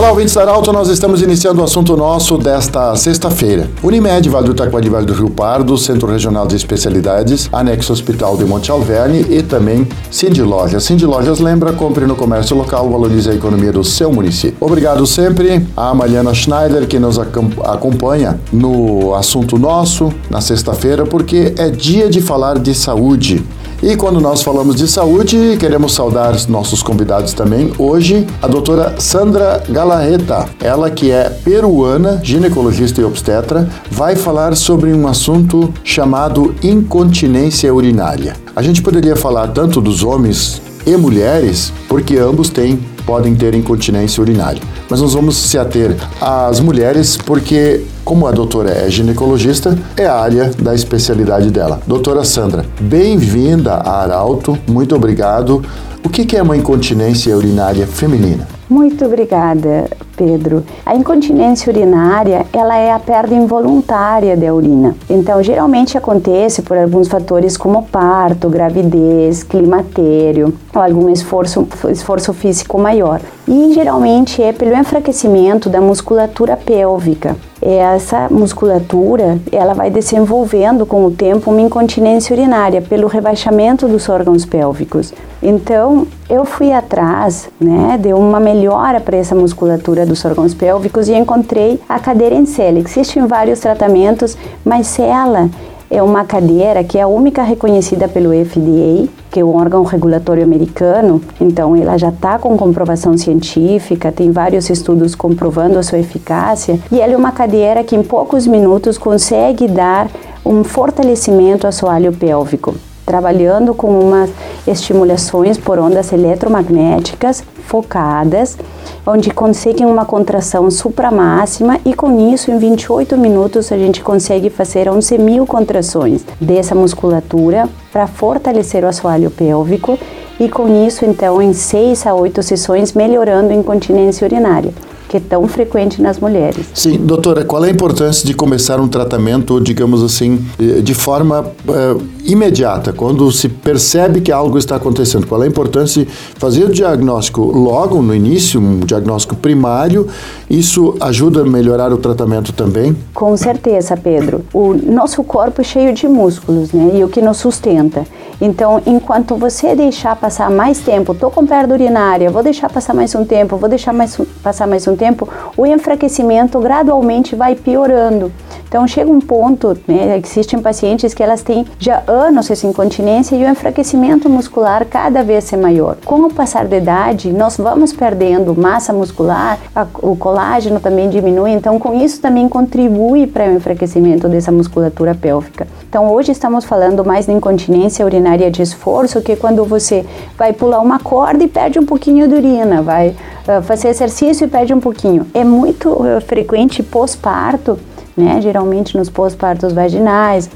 Olá, ouvintes da Arauto, nós estamos iniciando o assunto nosso desta sexta-feira. Unimed, Vale do Taquari, Vale do Rio Pardo, Centro Regional de Especialidades, Anexo Hospital de Monte Alverne e também Cindy Lojas. Cindy Lojas lembra, compre no comércio local, valorize a economia do seu município. Obrigado sempre a Mariana Schneider, que nos acom- acompanha no assunto nosso na sexta-feira, porque é dia de falar de saúde. E quando nós falamos de saúde, queremos saudar os nossos convidados também. Hoje, a doutora Sandra Galarreta, ela que é peruana, ginecologista e obstetra, vai falar sobre um assunto chamado incontinência urinária. A gente poderia falar tanto dos homens e mulheres, porque ambos têm podem ter incontinência urinária. Mas nós vamos se ater às mulheres porque, como a doutora é ginecologista, é a área da especialidade dela. Doutora Sandra, bem-vinda a Arauto, muito obrigado. O que é uma incontinência urinária feminina? Muito obrigada, Pedro. A incontinência urinária, ela é a perda involuntária da urina. Então, geralmente acontece por alguns fatores como parto, gravidez, climatério, ou algum esforço, esforço físico maior. E geralmente é pelo enfraquecimento da musculatura pélvica. Essa musculatura, ela vai desenvolvendo com o tempo uma incontinência urinária pelo rebaixamento dos órgãos pélvicos. Então, eu fui atrás, né, de uma melhora para essa musculatura dos órgãos pélvicos e encontrei a cadeira em cela. Existem vários tratamentos, mas ela é uma cadeira que é a única reconhecida pelo FDA, que é o órgão regulatório americano. Então, ela já está com comprovação científica, tem vários estudos comprovando a sua eficácia. E ela é uma cadeira que em poucos minutos consegue dar um fortalecimento ao assoalho pélvico trabalhando com umas estimulações por ondas eletromagnéticas focadas, onde conseguem uma contração supramáxima e com isso em 28 minutos a gente consegue fazer 11 mil contrações dessa musculatura para fortalecer o assoalho pélvico e com isso então em 6 a 8 sessões melhorando a incontinência urinária que é tão frequente nas mulheres. Sim, doutora, qual é a importância de começar um tratamento, digamos assim, de forma uh, imediata, quando se percebe que algo está acontecendo? Qual é a importância de fazer o diagnóstico logo no início, um diagnóstico primário? Isso ajuda a melhorar o tratamento também? Com certeza, Pedro. O nosso corpo é cheio de músculos, né? E o que nos sustenta. Então, enquanto você deixar passar mais tempo, tô com perda urinária, vou deixar passar mais um tempo, vou deixar mais, passar mais um tempo, o enfraquecimento gradualmente vai piorando. Então chega um ponto, né, existem pacientes que elas têm já anos essa incontinência e o enfraquecimento muscular cada vez é maior. Com o passar da idade, nós vamos perdendo massa muscular, a, o colágeno também diminui, então com isso também contribui para o enfraquecimento dessa musculatura pélvica. Então hoje estamos falando mais de incontinência urinária de esforço, que é quando você vai pular uma corda e perde um pouquinho de urina, vai fazer exercício e perde um pouquinho. É muito uh, frequente pós-parto né? Geralmente nos pós-partos vaginais,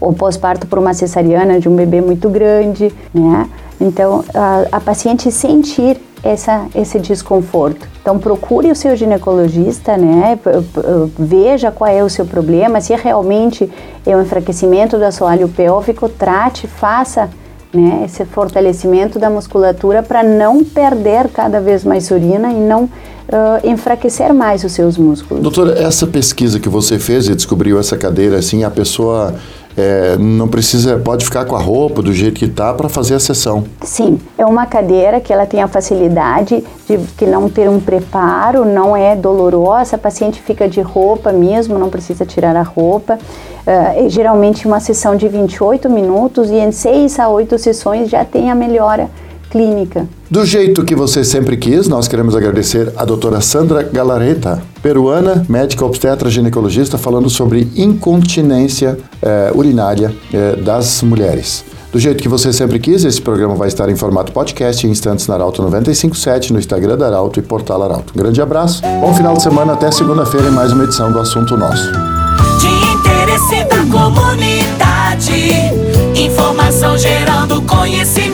ou, pós-parto por uma cesariana de um bebê muito grande, né? Então, a, a paciente sentir essa, esse desconforto. Então, procure o seu ginecologista, né? Veja qual é o seu problema, se realmente é um enfraquecimento do assoalho pélvico, trate, faça né, esse fortalecimento da musculatura para não perder cada vez mais urina e não Uh, enfraquecer mais os seus músculos. Doutora, essa pesquisa que você fez e descobriu essa cadeira, assim, a pessoa é, não precisa, pode ficar com a roupa do jeito que está para fazer a sessão. Sim, é uma cadeira que ela tem a facilidade de que não ter um preparo, não é dolorosa, a paciente fica de roupa mesmo, não precisa tirar a roupa. Uh, geralmente uma sessão de 28 minutos e em 6 a 8 sessões já tem a melhora clínica. Do jeito que você sempre quis, nós queremos agradecer a doutora Sandra Galareta, peruana, médica obstetra ginecologista, falando sobre incontinência eh, urinária eh, das mulheres. Do jeito que você sempre quis, esse programa vai estar em formato podcast em instantes na Arauto 957, no Instagram da Arauto e Portal Arauto. Um grande abraço, bom final de semana, até segunda-feira em mais uma edição do Assunto Nosso. De interesse da comunidade, informação gerando conhecimento